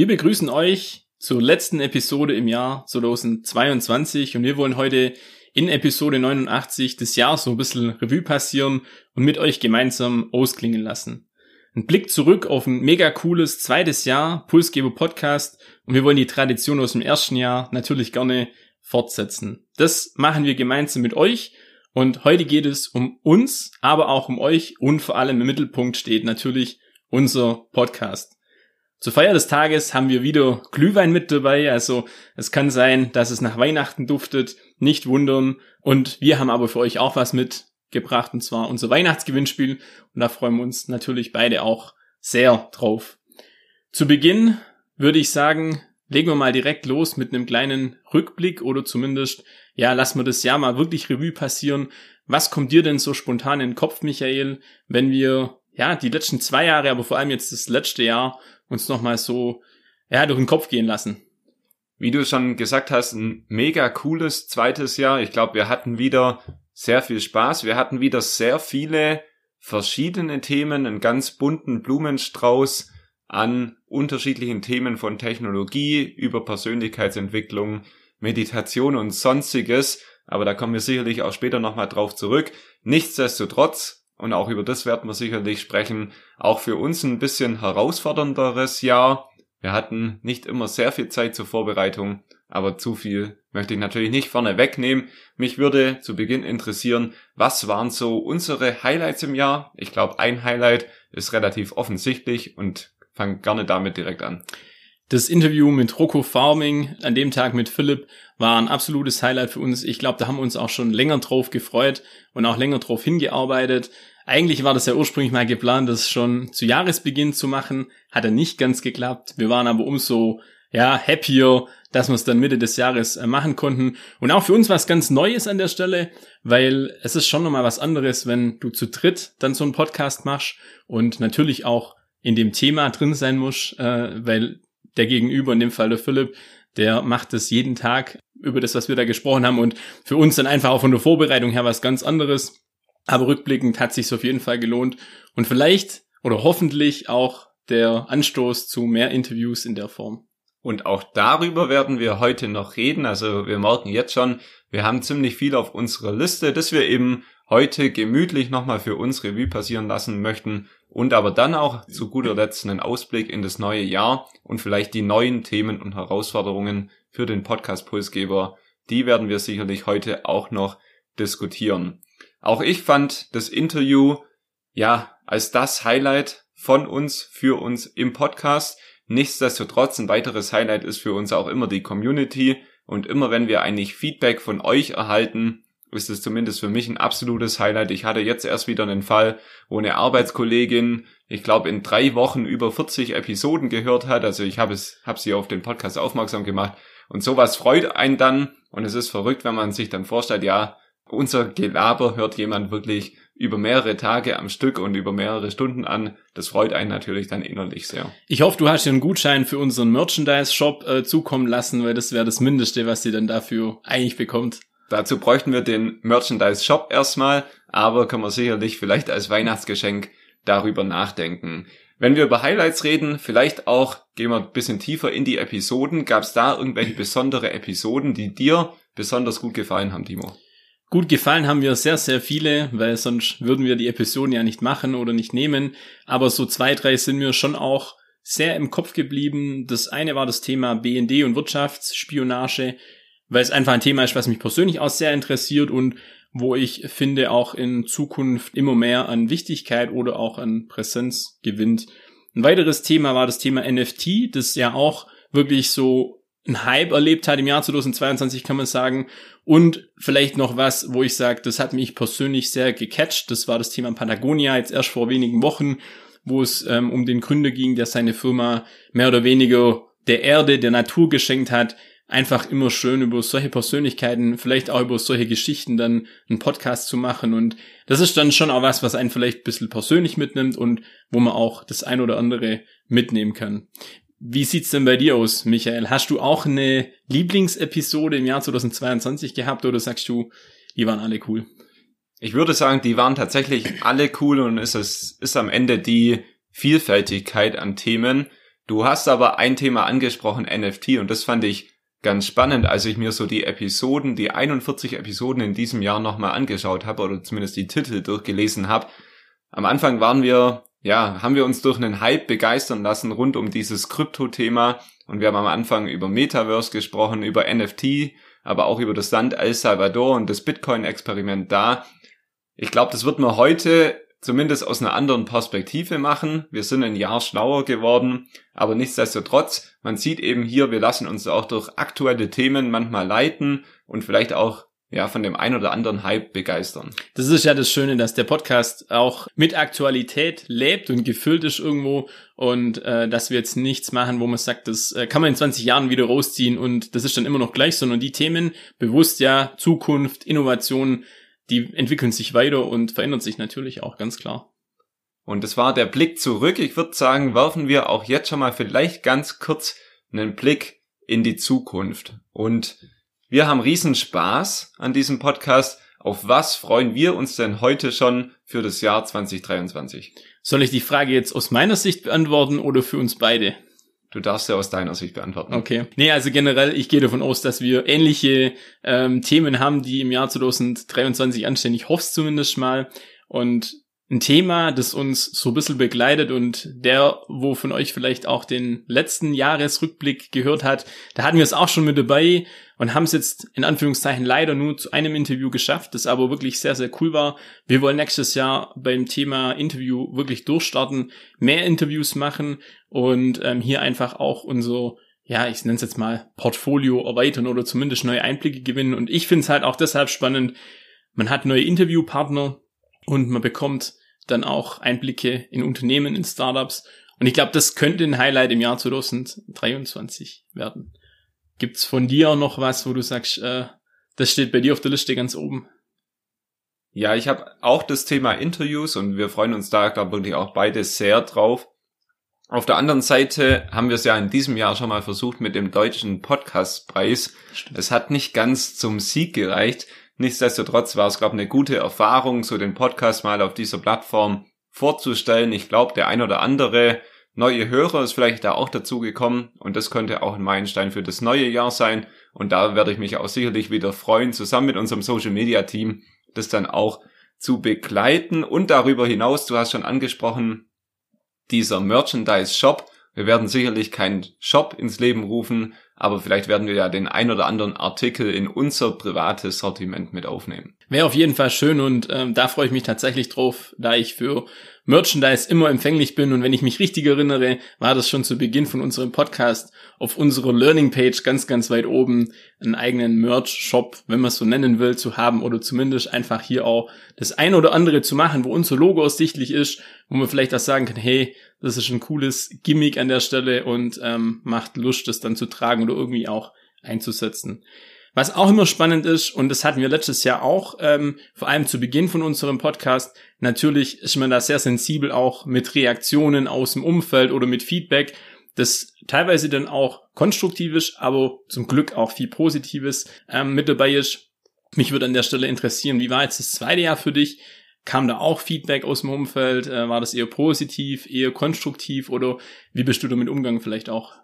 Wir begrüßen euch zur letzten Episode im Jahr 2022 und wir wollen heute in Episode 89 des Jahres so ein bisschen Revue passieren und mit euch gemeinsam ausklingen lassen. Ein Blick zurück auf ein mega cooles zweites Jahr Pulsgeber Podcast und wir wollen die Tradition aus dem ersten Jahr natürlich gerne fortsetzen. Das machen wir gemeinsam mit euch und heute geht es um uns, aber auch um euch und vor allem im Mittelpunkt steht natürlich unser Podcast. Zur Feier des Tages haben wir wieder Glühwein mit dabei, also es kann sein, dass es nach Weihnachten duftet, nicht wundern. Und wir haben aber für euch auch was mitgebracht, und zwar unser Weihnachtsgewinnspiel. Und da freuen wir uns natürlich beide auch sehr drauf. Zu Beginn würde ich sagen, legen wir mal direkt los mit einem kleinen Rückblick oder zumindest, ja, lassen wir das Jahr mal wirklich Revue passieren. Was kommt dir denn so spontan in den Kopf, Michael, wenn wir ja, die letzten zwei Jahre, aber vor allem jetzt das letzte Jahr uns nochmal so, ja, durch den Kopf gehen lassen. Wie du schon gesagt hast, ein mega cooles zweites Jahr. Ich glaube, wir hatten wieder sehr viel Spaß. Wir hatten wieder sehr viele verschiedene Themen, einen ganz bunten Blumenstrauß an unterschiedlichen Themen von Technologie über Persönlichkeitsentwicklung, Meditation und sonstiges. Aber da kommen wir sicherlich auch später nochmal drauf zurück. Nichtsdestotrotz und auch über das werden wir sicherlich sprechen. Auch für uns ein bisschen herausfordernderes Jahr. Wir hatten nicht immer sehr viel Zeit zur Vorbereitung, aber zu viel möchte ich natürlich nicht vorne wegnehmen. Mich würde zu Beginn interessieren, was waren so unsere Highlights im Jahr? Ich glaube, ein Highlight ist relativ offensichtlich und fange gerne damit direkt an. Das Interview mit Rocco Farming an dem Tag mit Philipp war ein absolutes Highlight für uns. Ich glaube, da haben wir uns auch schon länger drauf gefreut und auch länger drauf hingearbeitet. Eigentlich war das ja ursprünglich mal geplant, das schon zu Jahresbeginn zu machen. Hat er nicht ganz geklappt. Wir waren aber umso ja, happier, dass wir es dann Mitte des Jahres äh, machen konnten. Und auch für uns was ganz Neues an der Stelle, weil es ist schon nochmal was anderes, wenn du zu dritt dann so einen Podcast machst und natürlich auch in dem Thema drin sein musst, äh, weil der Gegenüber, in dem Fall der Philipp, der macht es jeden Tag über das, was wir da gesprochen haben und für uns dann einfach auch von der Vorbereitung her was ganz anderes. Aber rückblickend hat sich auf jeden Fall gelohnt und vielleicht oder hoffentlich auch der Anstoß zu mehr Interviews in der Form. Und auch darüber werden wir heute noch reden. Also wir merken jetzt schon, wir haben ziemlich viel auf unserer Liste, das wir eben heute gemütlich nochmal für uns Revue passieren lassen möchten und aber dann auch zu guter Letzt einen Ausblick in das neue Jahr und vielleicht die neuen Themen und Herausforderungen für den Podcast Pulsgeber. Die werden wir sicherlich heute auch noch diskutieren. Auch ich fand das Interview ja als das Highlight von uns für uns im Podcast. Nichtsdestotrotz ein weiteres Highlight ist für uns auch immer die Community und immer wenn wir eigentlich Feedback von euch erhalten, ist es zumindest für mich ein absolutes Highlight. Ich hatte jetzt erst wieder einen Fall, wo eine Arbeitskollegin, ich glaube, in drei Wochen über 40 Episoden gehört hat. Also ich habe es, habe sie auf den Podcast aufmerksam gemacht. Und sowas freut einen dann. Und es ist verrückt, wenn man sich dann vorstellt, ja, unser Gelaber hört jemand wirklich über mehrere Tage am Stück und über mehrere Stunden an. Das freut einen natürlich dann innerlich sehr. Ich hoffe, du hast dir einen Gutschein für unseren Merchandise-Shop äh, zukommen lassen, weil das wäre das Mindeste, was sie dann dafür eigentlich bekommt. Dazu bräuchten wir den Merchandise-Shop erstmal, aber können wir sicherlich vielleicht als Weihnachtsgeschenk darüber nachdenken. Wenn wir über Highlights reden, vielleicht auch gehen wir ein bisschen tiefer in die Episoden. Gab es da irgendwelche besondere Episoden, die dir besonders gut gefallen haben, Timo? Gut gefallen haben wir sehr, sehr viele, weil sonst würden wir die Episoden ja nicht machen oder nicht nehmen. Aber so zwei, drei sind mir schon auch sehr im Kopf geblieben. Das eine war das Thema BND und Wirtschaftsspionage, weil es einfach ein Thema ist, was mich persönlich auch sehr interessiert und wo ich finde auch in Zukunft immer mehr an Wichtigkeit oder auch an Präsenz gewinnt. Ein weiteres Thema war das Thema NFT, das ja auch wirklich so ein Hype erlebt hat im Jahr 2022, kann man sagen. Und vielleicht noch was, wo ich sage, das hat mich persönlich sehr gecatcht. Das war das Thema Patagonia, jetzt erst vor wenigen Wochen, wo es ähm, um den Gründer ging, der seine Firma mehr oder weniger der Erde, der Natur geschenkt hat. Einfach immer schön über solche Persönlichkeiten, vielleicht auch über solche Geschichten dann einen Podcast zu machen. Und das ist dann schon auch was, was einen vielleicht ein bisschen persönlich mitnimmt und wo man auch das ein oder andere mitnehmen kann. Wie sieht's denn bei dir aus, Michael? Hast du auch eine Lieblingsepisode im Jahr 2022 gehabt oder sagst du, die waren alle cool? Ich würde sagen, die waren tatsächlich alle cool und es ist, ist am Ende die Vielfältigkeit an Themen. Du hast aber ein Thema angesprochen, NFT, und das fand ich ganz spannend, als ich mir so die Episoden, die 41 Episoden in diesem Jahr nochmal angeschaut habe oder zumindest die Titel durchgelesen habe. Am Anfang waren wir, ja, haben wir uns durch einen Hype begeistern lassen rund um dieses Krypto-Thema und wir haben am Anfang über Metaverse gesprochen, über NFT, aber auch über das Land El Salvador und das Bitcoin-Experiment da. Ich glaube, das wird man heute zumindest aus einer anderen Perspektive machen. Wir sind ein Jahr schlauer geworden, aber nichtsdestotrotz, man sieht eben hier, wir lassen uns auch durch aktuelle Themen manchmal leiten und vielleicht auch ja, von dem ein oder anderen Hype begeistern. Das ist ja das Schöne, dass der Podcast auch mit Aktualität lebt und gefüllt ist irgendwo und äh, dass wir jetzt nichts machen, wo man sagt, das äh, kann man in 20 Jahren wieder rausziehen und das ist dann immer noch gleich, sondern die Themen bewusst ja Zukunft, Innovation, die entwickeln sich weiter und verändern sich natürlich auch ganz klar. Und das war der Blick zurück. Ich würde sagen, werfen wir auch jetzt schon mal vielleicht ganz kurz einen Blick in die Zukunft. Und wir haben riesen Spaß an diesem Podcast. Auf was freuen wir uns denn heute schon für das Jahr 2023? Soll ich die Frage jetzt aus meiner Sicht beantworten oder für uns beide? Du darfst ja aus deiner Sicht beantworten. Okay. Nee, also generell, ich gehe davon aus, dass wir ähnliche ähm, Themen haben, die im Jahr 2023 anstehen. Ich hoffe es zumindest mal. Und ein Thema, das uns so ein bisschen begleitet und der, wo von euch vielleicht auch den letzten Jahresrückblick gehört hat, da hatten wir es auch schon mit dabei und haben es jetzt in Anführungszeichen leider nur zu einem Interview geschafft, das aber wirklich sehr, sehr cool war. Wir wollen nächstes Jahr beim Thema Interview wirklich durchstarten, mehr Interviews machen und ähm, hier einfach auch unser ja, ich nenne es jetzt mal Portfolio erweitern oder zumindest neue Einblicke gewinnen. Und ich finde es halt auch deshalb spannend, man hat neue Interviewpartner und man bekommt dann auch Einblicke in Unternehmen, in Startups. Und ich glaube, das könnte ein Highlight im Jahr 2023 werden. Gibt's von dir noch was, wo du sagst, äh, das steht bei dir auf der Liste ganz oben? Ja, ich habe auch das Thema Interviews und wir freuen uns da, glaube ich, auch beide sehr drauf. Auf der anderen Seite haben wir es ja in diesem Jahr schon mal versucht mit dem deutschen Podcastpreis. Es hat nicht ganz zum Sieg gereicht. Nichtsdestotrotz war es, glaube ich, eine gute Erfahrung, so den Podcast mal auf dieser Plattform vorzustellen. Ich glaube, der ein oder andere neue Hörer ist vielleicht da auch dazu gekommen und das könnte auch ein Meilenstein für das neue Jahr sein. Und da werde ich mich auch sicherlich wieder freuen, zusammen mit unserem Social Media Team, das dann auch zu begleiten. Und darüber hinaus, du hast schon angesprochen, dieser Merchandise Shop. Wir werden sicherlich keinen Shop ins Leben rufen, aber vielleicht werden wir ja den ein oder anderen Artikel in unser privates Sortiment mit aufnehmen. Wäre auf jeden Fall schön und ähm, da freue ich mich tatsächlich drauf, da ich für Merchandise immer empfänglich bin und wenn ich mich richtig erinnere, war das schon zu Beginn von unserem Podcast auf unserer Learning Page ganz, ganz weit oben einen eigenen Merch-Shop, wenn man es so nennen will, zu haben oder zumindest einfach hier auch das ein oder andere zu machen, wo unser Logo ersichtlich ist, wo man vielleicht auch sagen kann, hey, das ist ein cooles Gimmick an der Stelle und ähm, macht Lust, das dann zu tragen oder irgendwie auch einzusetzen. Was auch immer spannend ist, und das hatten wir letztes Jahr auch, ähm, vor allem zu Beginn von unserem Podcast, natürlich ist man da sehr sensibel auch mit Reaktionen aus dem Umfeld oder mit Feedback, das teilweise dann auch konstruktives, aber zum Glück auch viel Positives ähm, mit dabei ist. Mich würde an der Stelle interessieren, wie war jetzt das zweite Jahr für dich? Kam da auch Feedback aus dem Umfeld? Äh, war das eher positiv, eher konstruktiv oder wie bist du damit umgegangen vielleicht auch?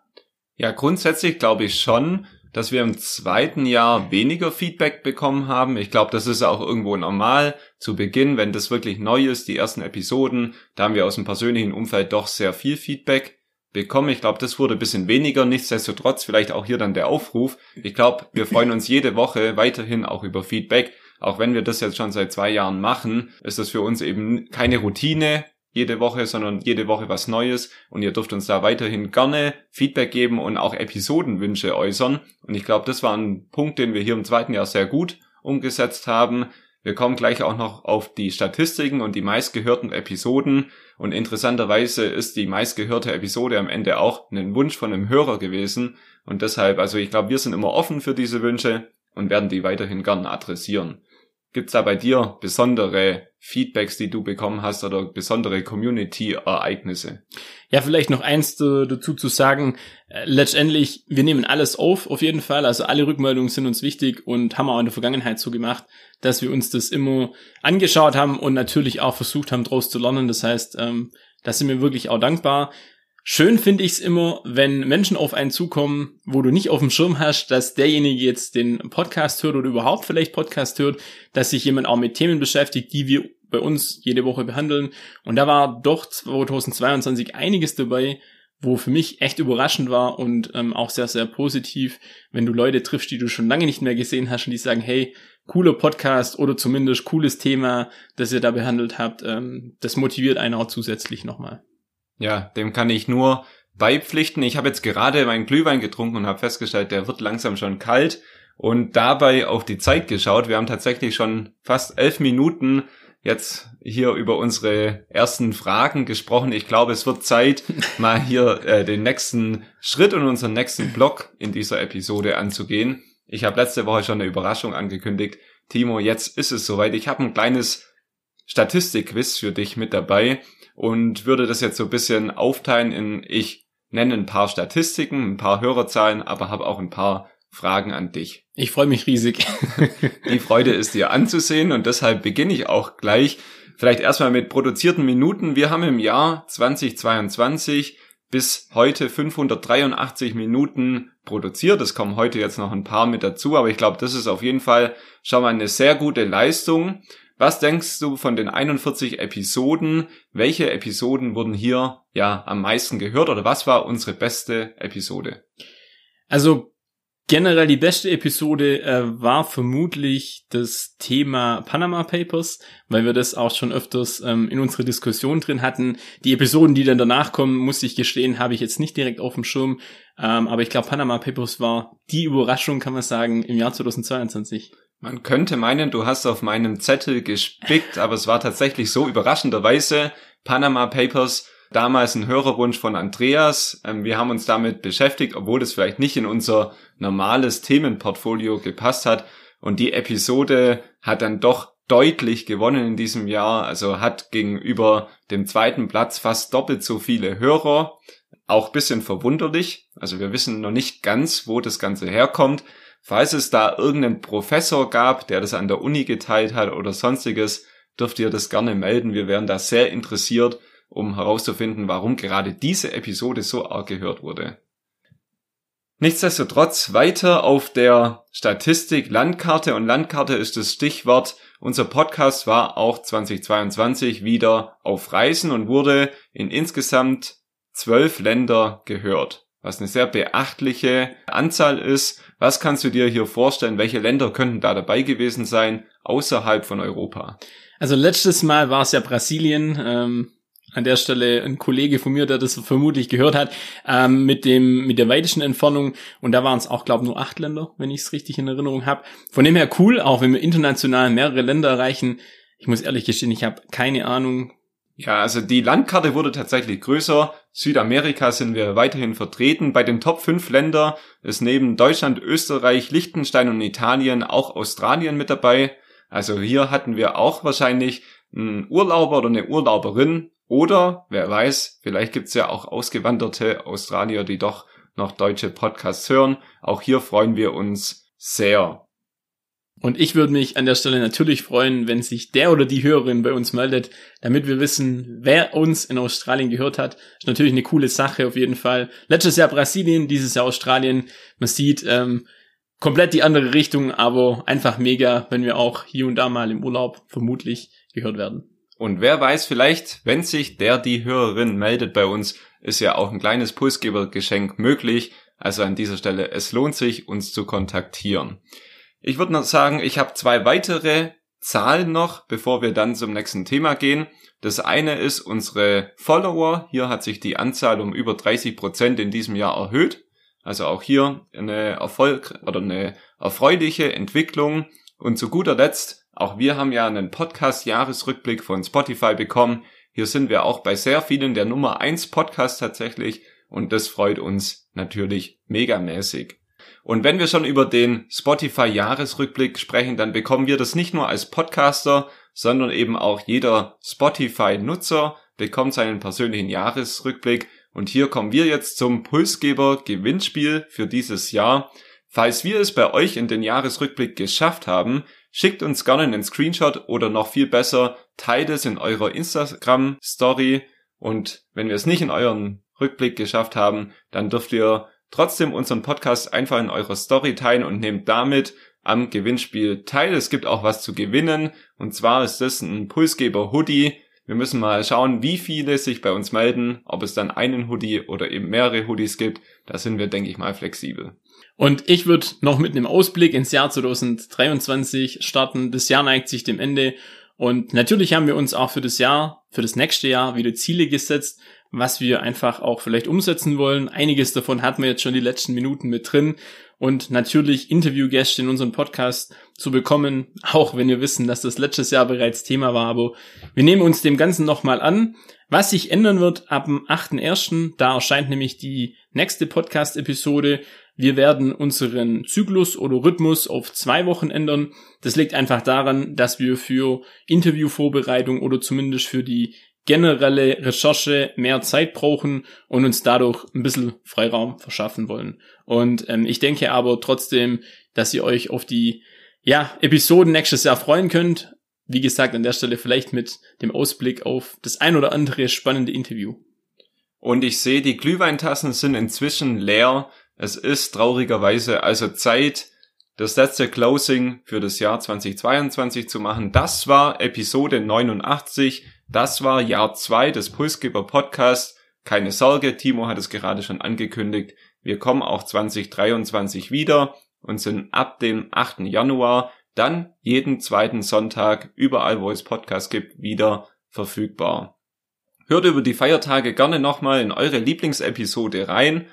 Ja, grundsätzlich glaube ich schon, dass wir im zweiten Jahr weniger Feedback bekommen haben. Ich glaube, das ist auch irgendwo normal zu Beginn, wenn das wirklich neu ist, die ersten Episoden, da haben wir aus dem persönlichen Umfeld doch sehr viel Feedback bekommen. Ich glaube, das wurde ein bisschen weniger. Nichtsdestotrotz vielleicht auch hier dann der Aufruf. Ich glaube, wir freuen uns jede Woche weiterhin auch über Feedback. Auch wenn wir das jetzt schon seit zwei Jahren machen, ist das für uns eben keine Routine, jede Woche, sondern jede Woche was Neues. Und ihr dürft uns da weiterhin gerne Feedback geben und auch Episodenwünsche äußern. Und ich glaube, das war ein Punkt, den wir hier im zweiten Jahr sehr gut umgesetzt haben. Wir kommen gleich auch noch auf die Statistiken und die meistgehörten Episoden. Und interessanterweise ist die meistgehörte Episode am Ende auch ein Wunsch von einem Hörer gewesen. Und deshalb, also ich glaube, wir sind immer offen für diese Wünsche und werden die weiterhin gerne adressieren. Gibt's da bei dir besondere Feedbacks, die du bekommen hast oder besondere Community-Ereignisse? Ja, vielleicht noch eins dazu zu sagen. Äh, letztendlich, wir nehmen alles auf, auf jeden Fall. Also alle Rückmeldungen sind uns wichtig und haben auch in der Vergangenheit so gemacht, dass wir uns das immer angeschaut haben und natürlich auch versucht haben, daraus zu lernen. Das heißt, ähm, da sind wir wirklich auch dankbar. Schön finde ich es immer, wenn Menschen auf einen zukommen, wo du nicht auf dem Schirm hast, dass derjenige jetzt den Podcast hört oder überhaupt vielleicht Podcast hört, dass sich jemand auch mit Themen beschäftigt, die wir bei uns jede Woche behandeln. Und da war doch 2022 einiges dabei, wo für mich echt überraschend war und ähm, auch sehr, sehr positiv, wenn du Leute triffst, die du schon lange nicht mehr gesehen hast und die sagen, hey, cooler Podcast oder zumindest cooles Thema, das ihr da behandelt habt, ähm, das motiviert einen auch zusätzlich nochmal. Ja, dem kann ich nur beipflichten. Ich habe jetzt gerade meinen Glühwein getrunken und habe festgestellt, der wird langsam schon kalt und dabei auf die Zeit geschaut. Wir haben tatsächlich schon fast elf Minuten jetzt hier über unsere ersten Fragen gesprochen. Ich glaube, es wird Zeit, mal hier äh, den nächsten Schritt und unseren nächsten Block in dieser Episode anzugehen. Ich habe letzte Woche schon eine Überraschung angekündigt. Timo, jetzt ist es soweit. Ich habe ein kleines Statistikquiz für dich mit dabei und würde das jetzt so ein bisschen aufteilen in, ich nenne ein paar Statistiken, ein paar Hörerzahlen, aber habe auch ein paar Fragen an dich. Ich freue mich riesig. Die Freude ist dir anzusehen und deshalb beginne ich auch gleich. Vielleicht erstmal mit produzierten Minuten. Wir haben im Jahr 2022 bis heute 583 Minuten produziert. Es kommen heute jetzt noch ein paar mit dazu, aber ich glaube, das ist auf jeden Fall schon mal eine sehr gute Leistung. Was denkst du von den 41 Episoden? Welche Episoden wurden hier ja am meisten gehört oder was war unsere beste Episode? Also generell die beste Episode äh, war vermutlich das Thema Panama Papers, weil wir das auch schon öfters ähm, in unserer Diskussion drin hatten. Die Episoden, die dann danach kommen, muss ich gestehen, habe ich jetzt nicht direkt auf dem Schirm. Ähm, aber ich glaube, Panama Papers war die Überraschung, kann man sagen, im Jahr 2022. Man könnte meinen, du hast auf meinem Zettel gespickt, aber es war tatsächlich so überraschenderweise Panama Papers, damals ein Hörerwunsch von Andreas. Ähm, wir haben uns damit beschäftigt, obwohl es vielleicht nicht in unser normales Themenportfolio gepasst hat. Und die Episode hat dann doch deutlich gewonnen in diesem Jahr, also hat gegenüber dem zweiten Platz fast doppelt so viele Hörer. Auch bisschen verwunderlich. Also wir wissen noch nicht ganz, wo das Ganze herkommt. Falls es da irgendeinen Professor gab, der das an der Uni geteilt hat oder sonstiges, dürft ihr das gerne melden. Wir wären da sehr interessiert, um herauszufinden, warum gerade diese Episode so arg gehört wurde. Nichtsdestotrotz weiter auf der Statistik Landkarte und Landkarte ist das Stichwort. Unser Podcast war auch 2022 wieder auf Reisen und wurde in insgesamt zwölf Länder gehört was eine sehr beachtliche Anzahl ist. Was kannst du dir hier vorstellen? Welche Länder könnten da dabei gewesen sein außerhalb von Europa? Also letztes Mal war es ja Brasilien. Ähm, an der Stelle ein Kollege von mir, der das vermutlich gehört hat, ähm, mit dem mit der weitesten Entfernung. Und da waren es auch, glaube nur acht Länder, wenn ich es richtig in Erinnerung habe. Von dem her cool, auch wenn wir international mehrere Länder erreichen. Ich muss ehrlich gestehen, ich habe keine Ahnung, ja, also die Landkarte wurde tatsächlich größer. Südamerika sind wir weiterhin vertreten. Bei den Top 5 Länder ist neben Deutschland, Österreich, Liechtenstein und Italien auch Australien mit dabei. Also hier hatten wir auch wahrscheinlich einen Urlauber oder eine Urlauberin. Oder, wer weiß, vielleicht gibt's ja auch ausgewanderte Australier, die doch noch deutsche Podcasts hören. Auch hier freuen wir uns sehr. Und ich würde mich an der Stelle natürlich freuen, wenn sich der oder die Hörerin bei uns meldet, damit wir wissen, wer uns in Australien gehört hat. Ist natürlich eine coole Sache auf jeden Fall. Letztes Jahr Brasilien, dieses Jahr Australien. Man sieht ähm, komplett die andere Richtung, aber einfach mega, wenn wir auch hier und da mal im Urlaub vermutlich gehört werden. Und wer weiß, vielleicht, wenn sich der, die Hörerin meldet bei uns, ist ja auch ein kleines Pulsgebergeschenk möglich. Also an dieser Stelle, es lohnt sich, uns zu kontaktieren. Ich würde noch sagen, ich habe zwei weitere Zahlen noch, bevor wir dann zum nächsten Thema gehen. Das eine ist unsere Follower. Hier hat sich die Anzahl um über 30 Prozent in diesem Jahr erhöht. Also auch hier eine Erfolg oder eine erfreuliche Entwicklung. Und zu guter Letzt Auch wir haben ja einen Podcast-Jahresrückblick von Spotify bekommen. Hier sind wir auch bei sehr vielen der Nummer 1 Podcast tatsächlich und das freut uns natürlich megamäßig. Und wenn wir schon über den Spotify Jahresrückblick sprechen, dann bekommen wir das nicht nur als Podcaster, sondern eben auch jeder Spotify Nutzer bekommt seinen persönlichen Jahresrückblick und hier kommen wir jetzt zum Pulsgeber Gewinnspiel für dieses Jahr. Falls wir es bei euch in den Jahresrückblick geschafft haben, schickt uns gerne einen Screenshot oder noch viel besser, teilt es in eurer Instagram Story und wenn wir es nicht in euren Rückblick geschafft haben, dann dürft ihr trotzdem unseren Podcast einfach in eurer Story teilen und nehmt damit am Gewinnspiel teil. Es gibt auch was zu gewinnen und zwar ist das ein Pulsgeber Hoodie. Wir müssen mal schauen, wie viele sich bei uns melden, ob es dann einen Hoodie oder eben mehrere Hoodies gibt. Da sind wir, denke ich mal, flexibel. Und ich würde noch mit einem Ausblick ins Jahr 2023 starten. Das Jahr neigt sich dem Ende. Und natürlich haben wir uns auch für das Jahr, für das nächste Jahr wieder Ziele gesetzt was wir einfach auch vielleicht umsetzen wollen. Einiges davon hatten wir jetzt schon die letzten Minuten mit drin. Und natürlich Interviewgäste in unserem Podcast zu bekommen, auch wenn wir wissen, dass das letztes Jahr bereits Thema war. Aber wir nehmen uns dem Ganzen nochmal an. Was sich ändern wird ab dem 8.1., da erscheint nämlich die nächste Podcast-Episode. Wir werden unseren Zyklus oder Rhythmus auf zwei Wochen ändern. Das liegt einfach daran, dass wir für Interviewvorbereitung oder zumindest für die generelle Recherche mehr Zeit brauchen und uns dadurch ein bisschen Freiraum verschaffen wollen. Und ähm, ich denke aber trotzdem, dass ihr euch auf die ja, Episoden nächstes Jahr freuen könnt. Wie gesagt, an der Stelle vielleicht mit dem Ausblick auf das ein oder andere spannende Interview. Und ich sehe, die Glühweintassen sind inzwischen leer. Es ist traurigerweise also Zeit, das letzte Closing für das Jahr 2022 zu machen. Das war Episode 89. Das war Jahr zwei des Pulsgeber Podcasts. Keine Sorge, Timo hat es gerade schon angekündigt. Wir kommen auch 2023 wieder und sind ab dem 8. Januar dann jeden zweiten Sonntag überall, wo es Podcasts gibt, wieder verfügbar. Hört über die Feiertage gerne nochmal in eure Lieblingsepisode rein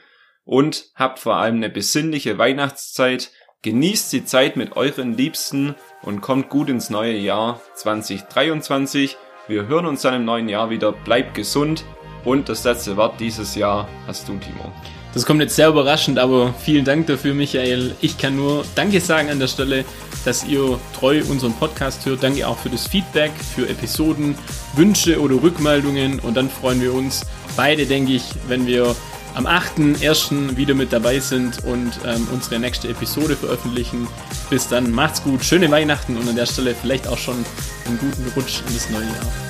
und habt vor allem eine besinnliche Weihnachtszeit. Genießt die Zeit mit euren Liebsten und kommt gut ins neue Jahr 2023. Wir hören uns dann im neuen Jahr wieder. Bleibt gesund. Und das letzte Wort dieses Jahr hast du, Timo. Das kommt jetzt sehr überraschend, aber vielen Dank dafür, Michael. Ich kann nur Danke sagen an der Stelle, dass ihr treu unseren Podcast hört. Danke auch für das Feedback, für Episoden, Wünsche oder Rückmeldungen. Und dann freuen wir uns beide, denke ich, wenn wir am 8.1. wieder mit dabei sind und ähm, unsere nächste Episode veröffentlichen. Bis dann, macht's gut, schöne Weihnachten und an der Stelle vielleicht auch schon einen guten Rutsch in das neue Jahr.